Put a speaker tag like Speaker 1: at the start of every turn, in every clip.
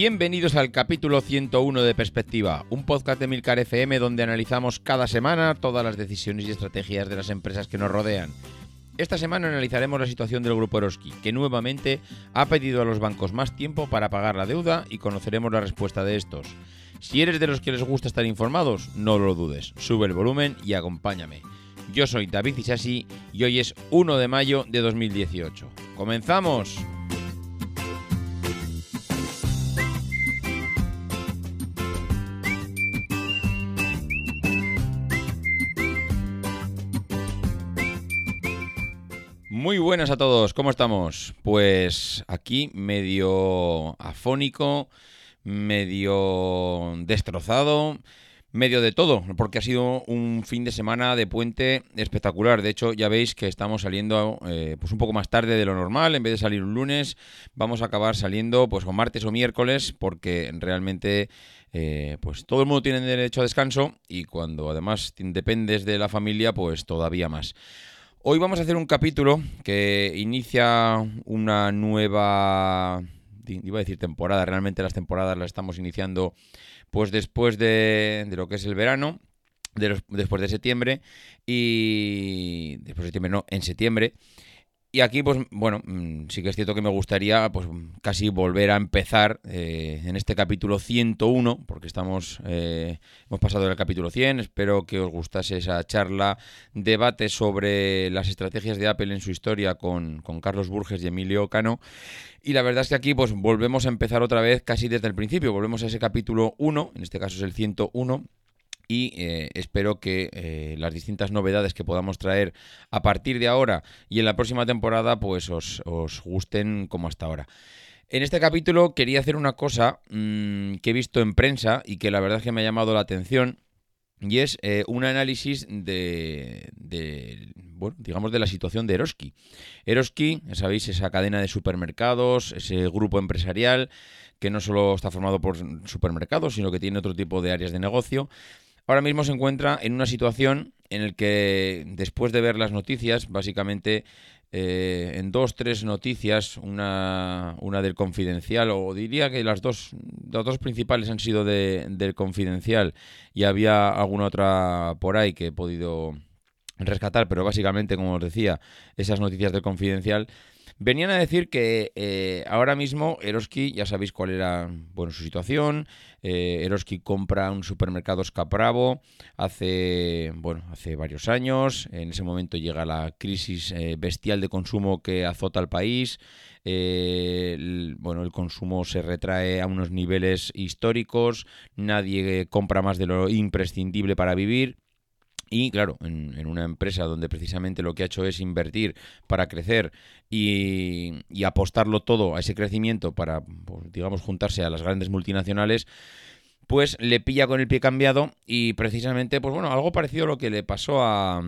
Speaker 1: Bienvenidos al capítulo 101 de Perspectiva, un podcast de Milcar FM donde analizamos cada semana todas las decisiones y estrategias de las empresas que nos rodean. Esta semana analizaremos la situación del grupo Eroski, que nuevamente ha pedido a los bancos más tiempo para pagar la deuda y conoceremos la respuesta de estos. Si eres de los que les gusta estar informados, no lo dudes, sube el volumen y acompáñame. Yo soy David Isasi y hoy es 1 de mayo de 2018. ¡Comenzamos! Buenas a todos, ¿cómo estamos? Pues aquí medio afónico, medio destrozado, medio de todo, porque ha sido un fin de semana de puente espectacular. De hecho, ya veis que estamos saliendo eh, pues un poco más tarde de lo normal. En vez de salir un lunes, vamos a acabar saliendo pues o martes o miércoles, porque realmente eh, pues todo el mundo tiene derecho a descanso y cuando además dependes de la familia, pues todavía más. Hoy vamos a hacer un capítulo que inicia una nueva, iba a decir temporada, realmente las temporadas las estamos iniciando pues después de, lo que es el verano, después de septiembre y después de septiembre no, en septiembre. Y aquí, pues bueno, mm, sí que es cierto que me gustaría pues casi volver a empezar eh, en este capítulo 101, porque estamos, eh, hemos pasado del capítulo 100, espero que os gustase esa charla, debate sobre las estrategias de Apple en su historia con, con Carlos Burges y Emilio Cano. Y la verdad es que aquí pues volvemos a empezar otra vez casi desde el principio, volvemos a ese capítulo 1, en este caso es el 101, y eh, espero que eh, las distintas novedades que podamos traer a partir de ahora y en la próxima temporada pues os, gusten como hasta ahora. En este capítulo quería hacer una cosa mm, que he visto en prensa y que la verdad es que me ha llamado la atención y es eh, un análisis de, de, bueno, digamos, de la situación de Eroski. Eroski, sabéis, esa cadena de supermercados, ese grupo empresarial que no solo está formado por supermercados, sino que tiene otro tipo de áreas de negocio ahora mismo se encuentra en una situación en la que después de ver las noticias, básicamente eh, en dos, tres noticias, una, una del confidencial, o diría que las dos, las dos principales han sido del confidencial y había alguna otra por ahí que he podido rescatar, pero básicamente, como os decía, esas noticias del confidencial Venían a decir que eh, ahora mismo Eroski, ya sabéis cuál era bueno, su situación. Eh, Eroski compra un supermercado Escapravo hace, bueno, hace varios años. En ese momento llega la crisis eh, bestial de consumo que azota al país. bueno, el consumo se retrae a unos niveles históricos. Nadie compra más de lo imprescindible para vivir. Y claro, en, una empresa donde precisamente lo que ha hecho es invertir para crecer y, apostarlo todo a ese crecimiento para, pues, digamos, juntarse a las grandes multinacionales, pues le pilla con el pie cambiado y precisamente, pues bueno, algo parecido a lo que le pasó a,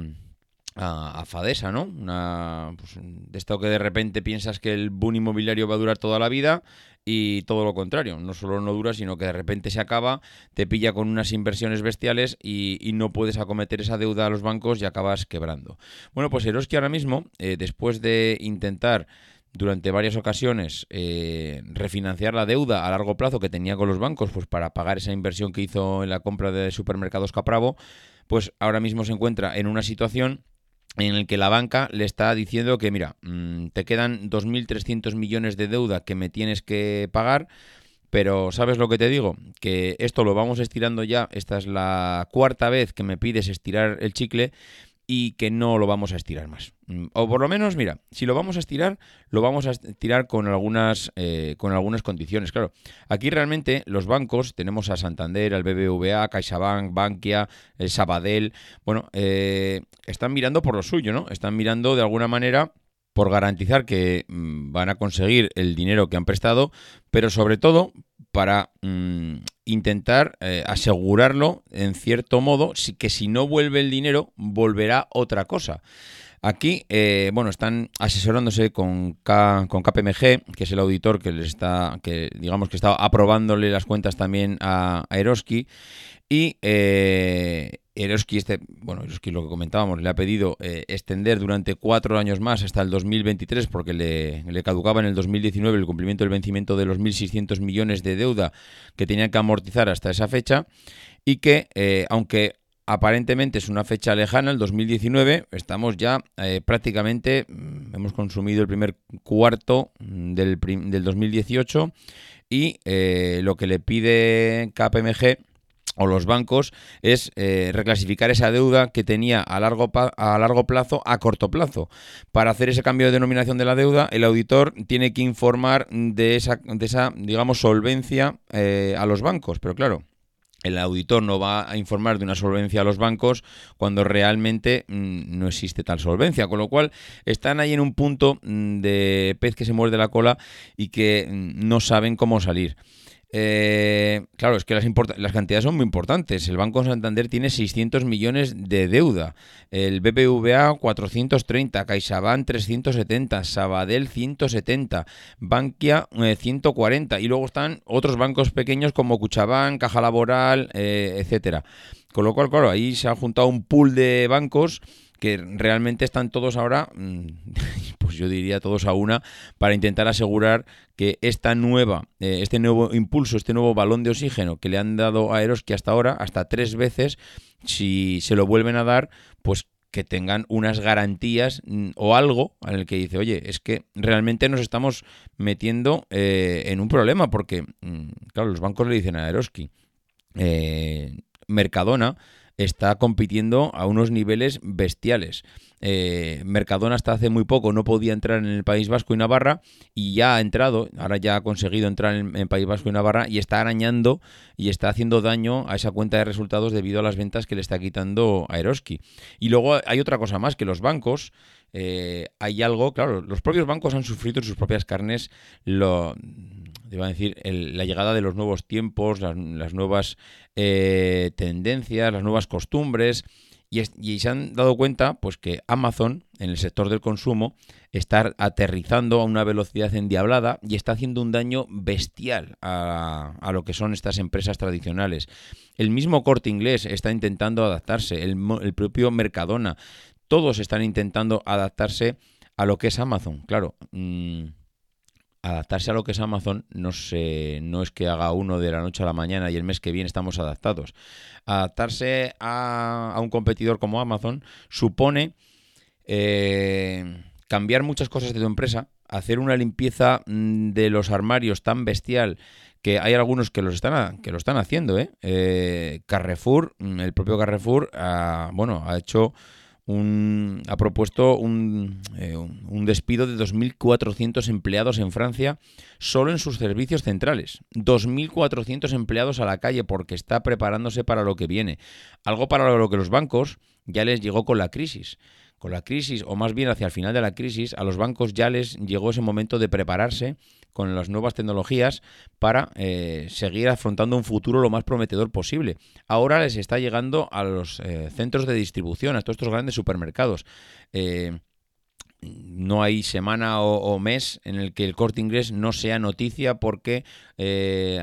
Speaker 1: a, Fadesa, ¿no? Una, pues, de esto que de repente piensas que el boom inmobiliario va a durar toda la vida y todo lo contrario, no solo no dura, sino que de repente se acaba, te pilla con unas inversiones bestiales y, no puedes acometer esa deuda a los bancos y acabas quebrando. Bueno, pues Eroski ahora mismo, eh, después de intentar durante varias ocasiones eh, refinanciar la deuda a largo plazo que tenía con los bancos pues para pagar esa inversión que hizo en la compra de supermercados Capravo, pues ahora mismo se encuentra en una situación en el que la banca le está diciendo que, mira, mm, te quedan 2.300 millones de deuda que me tienes que pagar, pero ¿sabes lo que te digo? Que esto lo vamos estirando ya, esta es la cuarta vez que me pides estirar el chicle y que no lo vamos a estirar más. Mm, o por lo menos, mira, si lo vamos a estirar, lo vamos a estirar con algunas, eh, con algunas condiciones. Claro, aquí realmente los bancos, tenemos a Santander, al BBVA, CaixaBank, Bankia, el Sabadell, bueno, eh, están mirando por lo suyo, ¿no? Están mirando de alguna manera por garantizar que mm, van a conseguir el dinero que han prestado, pero sobre todo para mm, intentar eh, asegurarlo en cierto modo, que si no vuelve el dinero, volverá otra cosa. Aquí, eh, bueno, están asesorándose con, con KPMG, que es el auditor que les está, que digamos que está aprobándole las cuentas también a, a. Y eh, Eroski, este, bueno, Eroski lo que comentábamos, le ha pedido eh, extender durante cuatro años más hasta el 2023 porque le, le, caducaba en el 2019 el cumplimiento del vencimiento de los 1.600 millones de deuda que tenían que amortizar hasta esa fecha y que, eh, aunque aparentemente es una fecha lejana, el 2019, estamos ya eh, prácticamente, mm, hemos consumido el primer cuarto del, del 2018 y lo que le pide KPMG o los bancos es eh, reclasificar esa deuda que tenía a largo, a largo plazo a corto plazo. Para hacer ese cambio de denominación de la deuda, el auditor tiene que informar de esa, de esa digamos, solvencia eh, a los bancos. Pero claro, el auditor no va a informar de una solvencia a los bancos cuando realmente mm, no existe tal solvencia. Con lo cual, están ahí en un punto mm, de pez que se muerde la cola y que mm, no saben cómo salir. Eh, claro, es que las, las, cantidades son muy importantes. El Banco Santander tiene 600 millones de deuda, el BBVA 430, CaixaBank 370, Sabadell 170, Bankia 140 eh, y luego están otros bancos pequeños como Cuchabán, Caja Laboral, eh, etcétera. Con lo cual, claro, ahí se ha juntado un pool de bancos que realmente están todos ahora, mm, pues yo diría todos a una, para intentar asegurar que esta nueva, eh, este nuevo impulso, este nuevo balón de oxígeno que le han dado a Eroski hasta ahora, hasta tres veces, si se lo vuelven a dar, pues que tengan unas garantías mm, o algo en el que dice, oye, es que realmente nos estamos metiendo eh, en un problema, porque, mm, claro, los bancos le dicen a Eroski, eh, Mercadona está compitiendo a unos niveles bestiales. Eh, Mercadona hasta hace muy poco no podía entrar en el País Vasco y Navarra y ya ha entrado, ahora ya ha conseguido entrar en el País Vasco y Navarra y está arañando y está haciendo daño a esa cuenta de resultados debido a las ventas que le está quitando a Eroski. Y luego hay otra cosa más, que los bancos, eh, hay algo, claro, los propios bancos han sufrido en sus propias carnes lo iba a decir, la llegada de los nuevos tiempos, las, nuevas eh, tendencias, las nuevas costumbres. Y, se han dado cuenta pues que Amazon en el sector del consumo está aterrizando a una velocidad endiablada y está haciendo un daño bestial a, lo que son estas empresas tradicionales. El mismo corte inglés está intentando adaptarse, el, el propio Mercadona, todos están intentando adaptarse a lo que es Amazon. Claro, mmm, adaptarse a lo que es Amazon no, se, no es que haga uno de la noche a la mañana y el mes que viene estamos adaptados. Adaptarse a, un competidor como Amazon supone eh, cambiar muchas cosas de tu empresa, hacer una limpieza mm, de los armarios tan bestial que hay algunos que, los están, que lo están haciendo. ¿eh? Eh, Carrefour, mm, el propio Carrefour, bueno, ha hecho un, ha propuesto un, eh, un despido de 2.400 empleados en Francia solo en sus servicios centrales. 2.400 empleados a la calle porque está preparándose para lo que viene. Algo para lo que los bancos ya les llegó con la crisis con la crisis, o más bien hacia el final de la crisis, a los bancos ya les llegó ese momento de prepararse con las nuevas tecnologías para eh, seguir afrontando un futuro lo más prometedor posible. Ahora les está llegando a los eh, centros de distribución, a todos estos grandes supermercados. Eh, no hay semana o, mes en el que el corte inglés no sea noticia porque eh,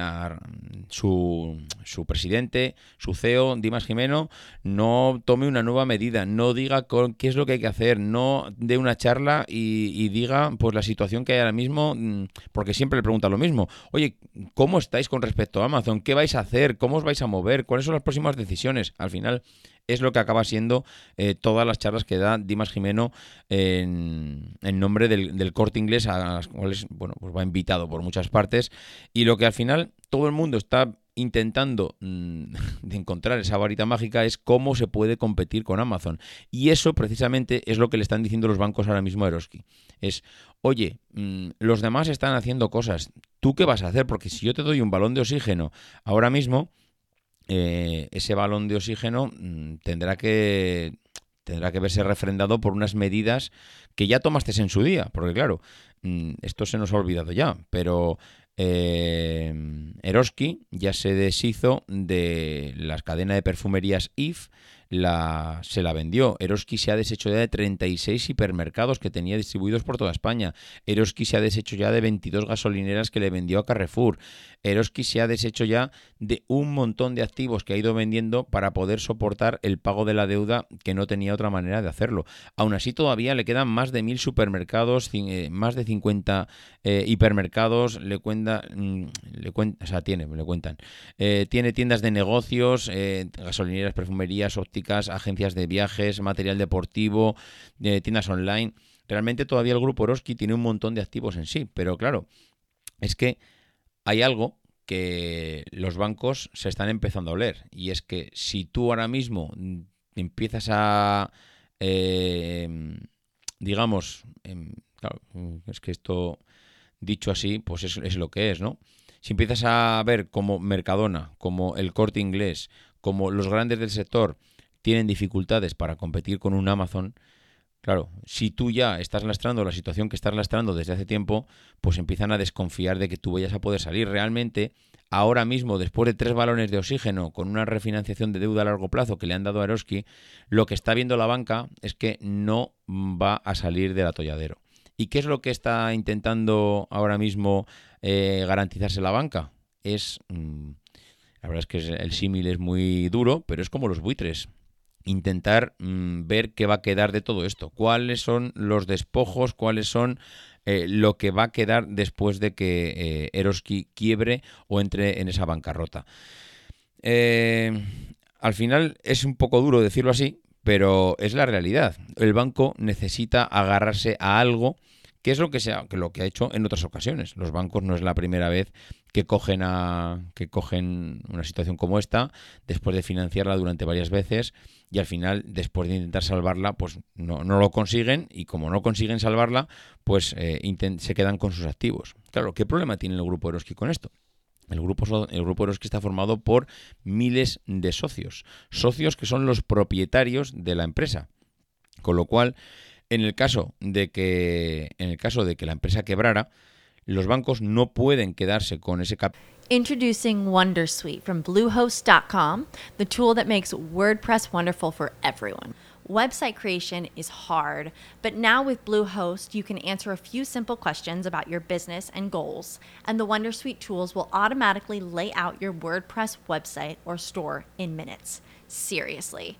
Speaker 1: su, su, presidente, su CEO, Dimas Jimeno, no tome una nueva medida, no diga qué es lo que hay que hacer, no dé una charla y, diga pues la situación que hay ahora mismo, mm, porque siempre le pregunta lo mismo. Oye, ¿cómo estáis con respecto a Amazon? ¿Qué vais a hacer? ¿Cómo os vais a mover? ¿Cuáles son las próximas decisiones? Al final es lo que acaba siendo eh, todas las charlas que da Dimas Jimeno en, nombre del, corte inglés, a las cuales bueno, pues va invitado por muchas partes, y lo que al final todo el mundo está intentando mm, de encontrar esa varita mágica es cómo se puede competir con Amazon. Y eso precisamente es lo que le están diciendo los bancos ahora mismo a Eroski. Es, oye, mm, los demás están haciendo cosas, ¿tú qué vas a hacer? Porque si yo te doy un balón de oxígeno ahora mismo, eh, ese balón de oxígeno mm, tendrá que tendrá que verse refrendado por unas medidas que ya tomaste en su día, porque claro, mm, esto se nos ha olvidado ya, pero eh, Eroski ya se deshizo de las cadenas de perfumerías IF la, se la vendió. Eroski se ha deshecho ya de 36 hipermercados que tenía distribuidos por toda España. Eroski se ha deshecho ya de 22 gasolineras que le vendió a Carrefour. Eroski se ha deshecho ya de un montón de activos que ha ido vendiendo para poder soportar el pago de la deuda que no tenía otra manera de hacerlo. Aún así todavía le quedan más de mil supermercados, eh, más de 50 eh, hipermercados, le cuenta, mm, le cuenta, o sea, tiene, le cuentan. Eh, tiene tiendas de negocios, gasolineras, perfumerías, ópticas, agencias de viajes, material deportivo, tiendas online. Realmente todavía el grupo Eroski tiene un montón de activos en sí, pero claro, es que hay algo que los bancos se están empezando a oler y es que si tú ahora mismo empiezas a, em, digamos, em, claro, es que esto dicho así, pues es, es lo que es, ¿no? Si empiezas a ver como Mercadona, como el corte inglés, como los grandes del sector tienen dificultades para competir con un Amazon, Claro, si tú ya estás lastrando la situación que estás lastrando desde hace tiempo, pues empiezan a desconfiar de que tú vayas a poder salir. Realmente, ahora mismo, después de tres balones de oxígeno con una refinanciación de deuda a largo plazo que le han dado a Eroski, lo que está viendo la banca es que no va a salir del atolladero. ¿Y qué es lo que está intentando ahora mismo eh, garantizarse la banca? Es... Mm, la verdad es que el símil es muy duro, pero es como los buitres intentar mm, ver qué va a quedar de todo esto, cuáles son los despojos, cuáles son eh, lo que va a quedar después de que eh, Eroski quiebre o entre en esa bancarrota. Eh, al final es un poco duro decirlo así, pero es la realidad. El banco necesita agarrarse a algo que es lo que, sea, que lo que ha hecho en otras ocasiones. Los bancos no es la primera vez que cogen, a, que cogen una situación como esta, después de financiarla durante varias veces, y al final, después de intentar salvarla, pues no, no lo consiguen, y como no consiguen salvarla, pues eh, se quedan con sus activos. Claro, ¿qué problema tiene el grupo Eroski con esto? El grupo, el grupo Eroski está formado por miles de socios, socios que son los propietarios de la empresa. Con lo cual, en el caso de que, en el caso de que la empresa quebrara, los bancos no pueden quedarse con ese capital.
Speaker 2: Introducing Wondersuite from Bluehost.com, the tool that makes WordPress wonderful for everyone. Website creation is hard, but now with Bluehost, you can answer a few simple questions about your business and goals, and the Wondersuite tools will automatically lay out your WordPress website or store in minutes. Seriously.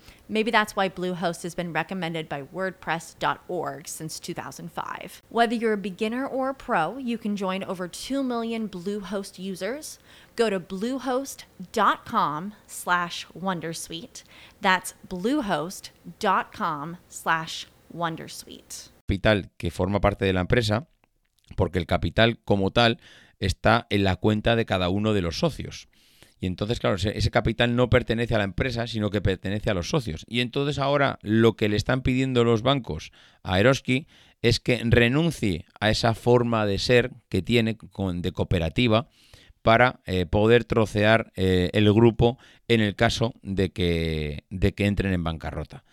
Speaker 2: Maybe that's why Bluehost has been recommended by WordPress.org since 2005. Whether you're a beginner or a pro, you can join over 2 million Bluehost users. Go to bluehost.com slash Wondersuite. That's bluehost.com slash Wondersuite.
Speaker 1: Capital que forma parte de la empresa, porque el capital como tal está en la cuenta de cada uno de los socios. Y entonces, claro, ese, capital no pertenece a la empresa, sino que pertenece a los socios. Y entonces ahora lo que le están pidiendo los bancos a Eroski es que renuncie a esa forma de ser que tiene de cooperativa para eh, poder trocear eh, el grupo en el caso de que, de que entren en bancarrota.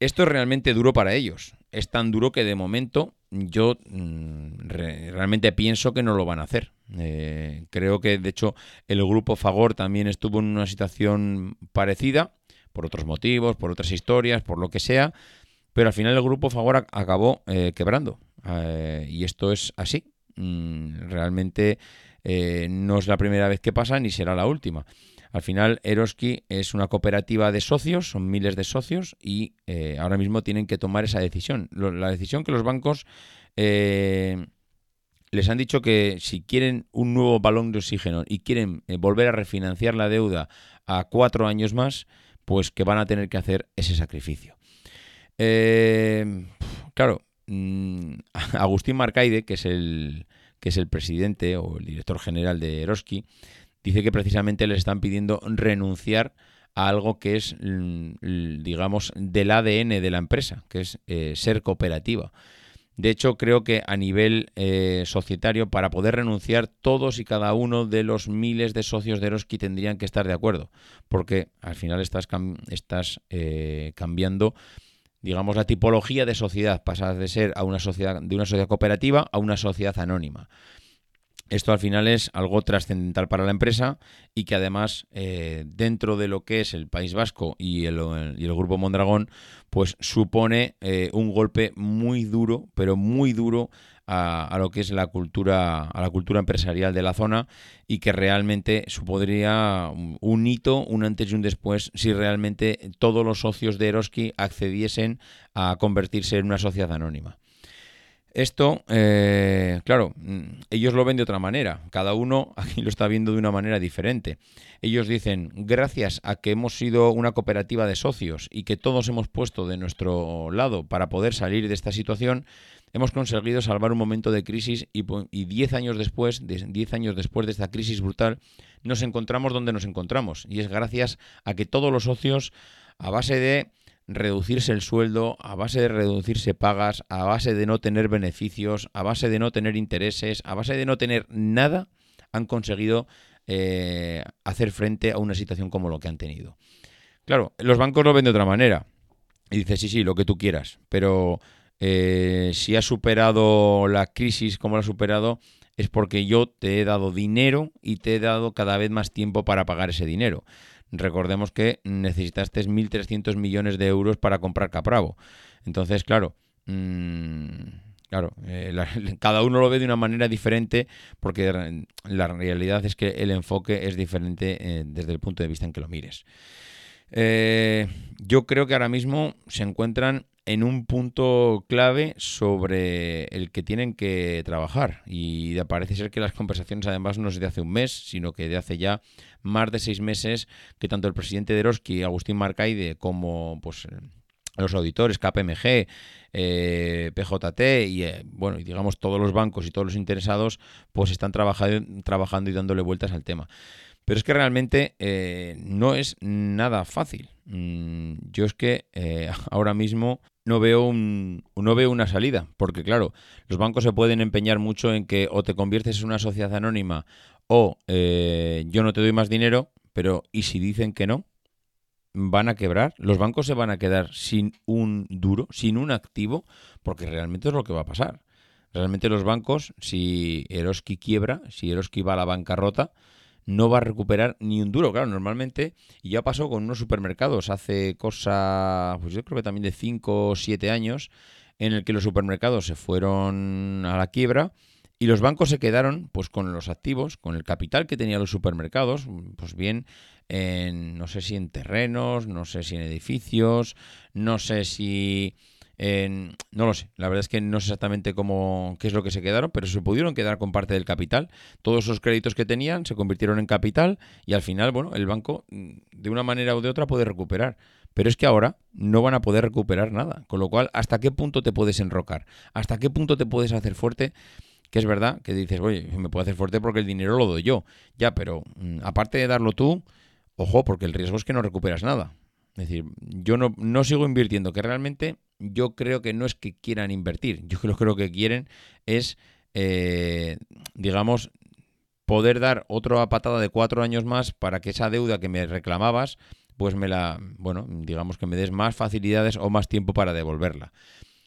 Speaker 1: Esto es realmente duro para ellos. Es tan duro que de momento yo mm, realmente pienso que no lo van a hacer. Eh, creo que de hecho el grupo Fagor también estuvo en una situación parecida, por otros motivos, por otras historias, por lo que sea, pero al final el grupo Fagor acabó quebrando. y esto es así. Mm, realmente eh, no es la primera vez que pasa ni será la última. Al final, Eroski es una cooperativa de socios, son miles de socios y eh, ahora mismo tienen que tomar esa decisión. la decisión que los bancos eh, les han dicho que si quieren un nuevo balón de oxígeno y quieren volver a refinanciar la deuda a cuatro años más, pues que van a tener que hacer ese sacrificio. claro, mm, Agustín Marcaide, que es el, que es el presidente o el director general de Eroski, dice que precisamente les están pidiendo renunciar a algo que es, digamos, del ADN de la empresa, que es eh, ser cooperativa. De hecho, creo que a nivel eh, societario, para poder renunciar, todos y cada uno de los miles de socios de Eroski tendrían que estar de acuerdo, porque al final estás, estás eh, cambiando digamos, la tipología de sociedad, pasa de ser a una sociedad, de una sociedad cooperativa a una sociedad anónima. Esto al final es algo trascendental para la empresa y que además eh, dentro de lo que es el País Vasco y el, y el Grupo Mondragón, pues supone eh, un golpe muy duro, pero muy duro a, lo que es la cultura, a la cultura empresarial de la zona y que realmente supondría un hito, un antes y un después, si realmente todos los socios de Eroski accediesen a convertirse en una sociedad anónima. Esto, eh, claro, mm, ellos lo ven de otra manera. Cada uno aquí lo está viendo de una manera diferente. Ellos dicen, gracias a que hemos sido una cooperativa de socios y que todos hemos puesto de nuestro lado para poder salir de esta situación, hemos conseguido salvar un momento de crisis y diez años después, diez años después de esta crisis brutal, nos encontramos donde nos encontramos. Y es gracias a que todos los socios, a base de reducirse el sueldo, a base de reducirse pagas, a base de no tener beneficios, a base de no tener intereses, a base de no tener nada, han conseguido eh, hacer frente a una situación como lo que han tenido. Claro, los bancos lo ven de otra manera. Y dice, sí, sí, lo que tú quieras, pero eh, si has superado la crisis como la has superado, es porque yo te he dado dinero y te he dado cada vez más tiempo para pagar ese dinero. Recordemos que necesitaste 1.300 millones de euros para comprar Capravo. Entonces, claro, mm, claro, eh, cada uno lo ve de una manera diferente porque la realidad es que el enfoque es diferente eh, desde el punto de vista en que lo mires. yo creo que ahora mismo se encuentran en un punto clave sobre el que tienen que trabajar. Y parece ser que las conversaciones además no es de hace un mes, sino que de hace ya más de seis meses que tanto el presidente de Eroski, Agustín Marcaide, como pues los auditores, KPMG, eh, PJT y eh, bueno, digamos todos los bancos y todos los interesados, pues están trabajando, trabajando y dándole vueltas al tema. Pero es que realmente eh, no es nada fácil. Mm, yo es que ahora mismo no veo, un, no veo una salida, porque claro, los bancos se pueden empeñar mucho en que o te conviertes en una sociedad anónima o eh, yo no te doy más dinero, pero ¿y si dicen que no? Van a quebrar, los bancos se van a quedar sin un duro, sin un activo, porque realmente es lo que va a pasar. Realmente los bancos, si Eroski quiebra, si Eroski va a la bancarrota, no va a recuperar ni un duro. Claro, normalmente, y ya pasó con unos supermercados hace cosa, pues yo creo que también de 5 o 7 años, en el que los supermercados se fueron a la quiebra y los bancos se quedaron pues con los activos, con el capital que tenían los supermercados, pues bien en no sé si en terrenos, no sé si en edificios, no sé si no lo sé, la verdad es que no sé exactamente cómo, qué es lo que se quedaron, pero se pudieron quedar con parte del capital. Todos esos créditos que tenían se convirtieron en capital y al final, bueno, el banco mm, de una manera u de otra puede recuperar. Pero es que ahora no van a poder recuperar nada. Con lo cual, ¿hasta qué punto te puedes enrocar? ¿Hasta qué punto te puedes hacer fuerte? Que es verdad que dices, oye, me puedo hacer fuerte porque el dinero lo doy yo. Ya, pero mm, aparte de darlo tú, ojo, porque el riesgo es que no recuperas nada. Es decir, yo no, no sigo invirtiendo, que realmente yo creo que no es que quieran invertir, yo creo que quieren es, eh, digamos, poder dar otra patada de cuatro años más para que esa deuda que me reclamabas, pues me la, bueno, digamos que me des más facilidades o más tiempo para devolverla.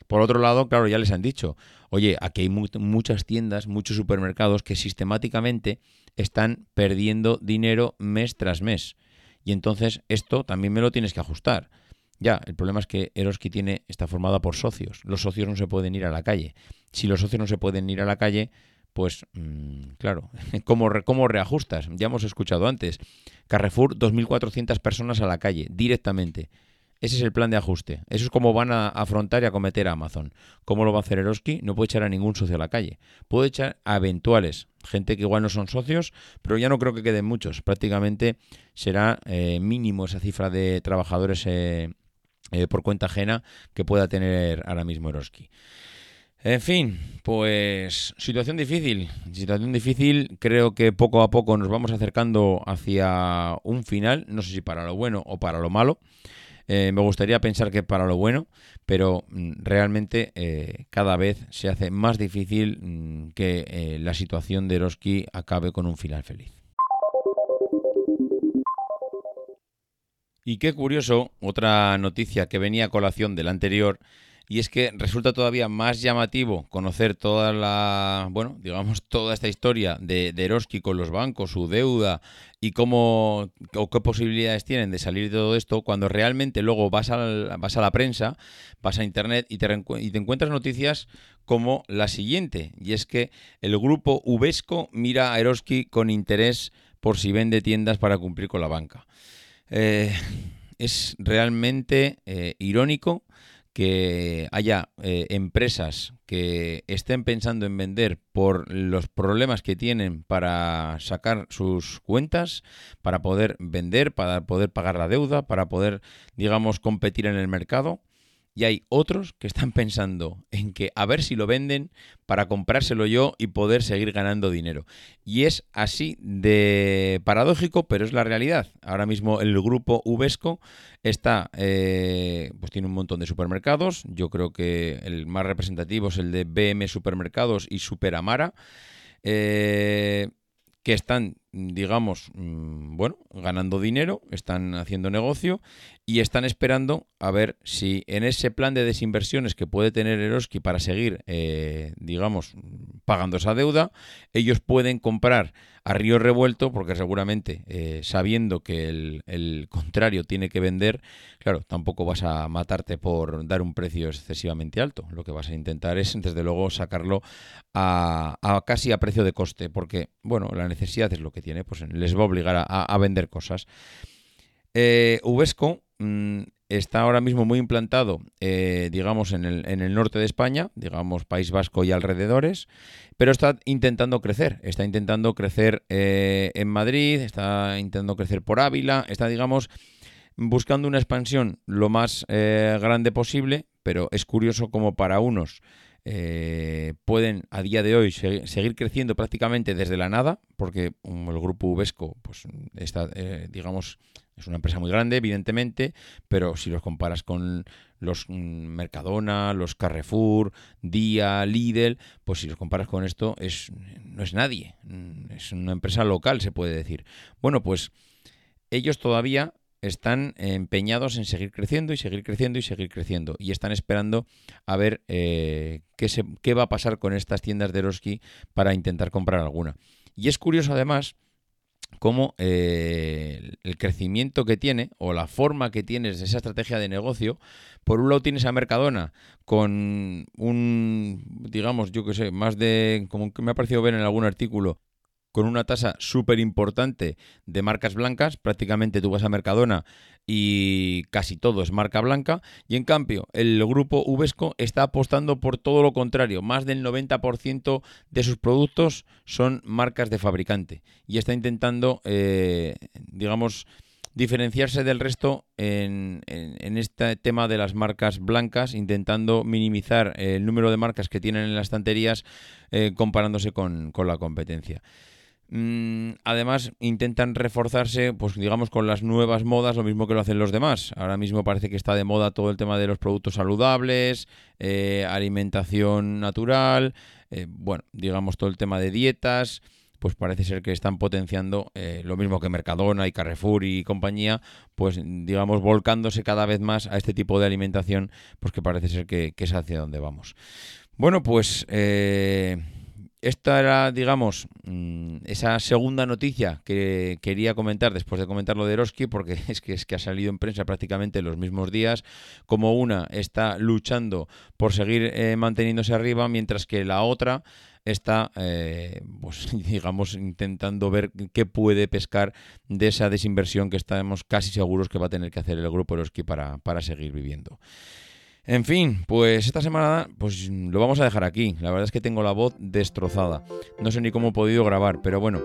Speaker 1: Por otro lado, claro, ya les han dicho, oye, aquí hay muchas tiendas, muchos supermercados que sistemáticamente están perdiendo dinero mes tras mes. Y entonces esto también me lo tienes que ajustar. Ya, el problema es que Eroski tiene, está formada por socios. Los socios no se pueden ir a la calle. Si los socios no se pueden ir a la calle, pues mm, claro, ¿cómo, ¿cómo reajustas? Ya hemos escuchado antes. Carrefour, 2.400 personas a la calle, directamente. Ese es el plan de ajuste. Eso es como van a afrontar y a cometer a Amazon. ¿Cómo lo va a hacer Eroski? No puede echar a ningún socio a la calle. Puede echar a eventuales, gente que igual no son socios, pero ya no creo que queden muchos. Prácticamente será eh, mínimo esa cifra de trabajadores eh, eh, por cuenta ajena que pueda tener ahora mismo Eroski. En fin, pues situación difícil, situación difícil, creo que poco a poco nos vamos acercando hacia un final, no sé si para lo bueno o para lo malo. Eh, me gustaría pensar que para lo bueno, pero mm, realmente eh, cada vez se hace más difícil mm, que la situación de Eroski acabe con un final feliz. Y qué curioso, otra noticia que venía a colación del anterior, y es que resulta todavía más llamativo conocer toda la, bueno, digamos, toda esta historia de, de con los bancos, su deuda y cómo o qué posibilidades tienen de salir de todo esto cuando realmente luego vas a, vas a la prensa, vas a internet y te, y te encuentras noticias como la siguiente, y es que el grupo Ubesco mira a Eroski con interés por si vende tiendas para cumplir con la banca. Eh, es realmente eh, irónico que haya eh, empresas que estén pensando en vender por los problemas que tienen para sacar sus cuentas, para poder vender, para poder pagar la deuda, para poder, digamos, competir en el mercado y hay otros que están pensando en que a ver si lo venden para comprárselo yo y poder seguir ganando dinero. Y es así de paradójico, pero es la realidad. Ahora mismo el grupo Uvesco está, eh, pues tiene un montón de supermercados. Yo creo que el más representativo es el de BM Supermercados y Superamara. Eh, que están, digamos, mm, bueno, ganando dinero, están haciendo negocio y están esperando a ver si en ese plan de desinversiones que puede tener Eroski para seguir, eh, digamos, pagando esa deuda, ellos pueden comprar a río revuelto, porque seguramente eh, sabiendo que el, contrario tiene que vender, claro, tampoco vas a matarte por dar un precio excesivamente alto. Lo que vas a intentar es, desde luego, sacarlo a, casi a precio de coste, porque, bueno, la necesidad es lo que tiene, pues les va a obligar a, vender cosas. Eh, mm, está ahora mismo muy implantado, eh, digamos, en el, en el, norte de España, digamos, País Vasco y alrededores, pero está intentando crecer, está intentando crecer eh, en Madrid, está intentando crecer por Ávila, está, digamos, buscando una expansión lo más eh, grande posible, pero es curioso como para unos pueden a día de hoy seguir creciendo prácticamente desde la nada, porque el grupo Uvesco pues, está, digamos, es una empresa muy grande, evidentemente, pero si los comparas con los mm, Mercadona, los Carrefour, Día, Lidl, pues si los comparas con esto, es, no es nadie. Mm, es una empresa local, se puede decir. Bueno, pues ellos todavía están empeñados en seguir creciendo y seguir creciendo y seguir creciendo. Y están esperando a ver eh, qué, se, qué va a pasar con estas tiendas de Eroski para intentar comprar alguna. Y es curioso además cómo eh, el crecimiento que tiene o la forma que tienes de esa estrategia de negocio, por un lado tienes a Mercadona con un, digamos, yo que sé, más de, como que me ha parecido ver en algún artículo, con una tasa súper importante de marcas blancas. Prácticamente tú vas a Mercadona y casi todo es marca blanca. Y en cambio, el grupo Uvesco está apostando por todo lo contrario. Más del 90% de sus productos son marcas de fabricante. Y está intentando, eh, digamos, diferenciarse del resto en, este tema de las marcas blancas, intentando minimizar el número de marcas que tienen en las estanterías eh, comparándose con la competencia. Mm, además, intentan reforzarse, pues digamos, con las nuevas modas, lo mismo que lo hacen los demás. Ahora mismo parece que está de moda todo el tema de los productos saludables, eh, alimentación natural, eh, bueno, digamos, todo el tema de dietas pues parece ser que están potenciando eh, lo mismo que Mercadona y Carrefour y compañía, pues digamos volcándose cada vez más a este tipo de alimentación, pues que parece ser que, que es hacia donde vamos. Bueno, pues esta era, digamos, mm, esa segunda noticia que quería comentar después de comentar lo de Eroski, porque es que, es que ha salido en prensa prácticamente los mismos días, como una está luchando por seguir eh, manteniéndose arriba, mientras que la otra está, eh, pues, digamos, intentando ver qué puede pescar de esa desinversión que estamos casi seguros que va a tener que hacer el grupo Eroski para, para seguir viviendo. En fin, pues esta semana pues lo vamos a dejar aquí. La verdad es que tengo la voz destrozada. No sé ni cómo he podido grabar, pero bueno,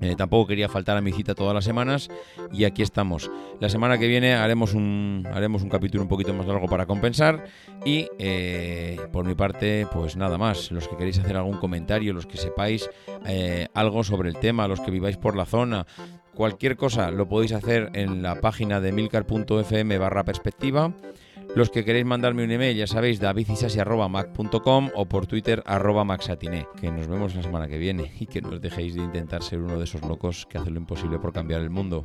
Speaker 1: eh, tampoco quería faltar a mi cita todas las semanas y aquí estamos. La semana que viene haremos un, haremos un capítulo un poquito más largo para compensar y eh, por mi parte pues nada más. Los que queréis hacer algún comentario, los que sepáis eh, algo sobre el tema, los que viváis por la zona, cualquier cosa lo podéis hacer en la página de milcar.fm barra perspectiva. Los que queréis mandarme un email, ya sabéis, davidisasi.mac.com o por Twitter arroba. Que nos vemos la semana que viene y que no os dejéis de intentar ser uno de esos locos que hacen lo imposible por cambiar el mundo.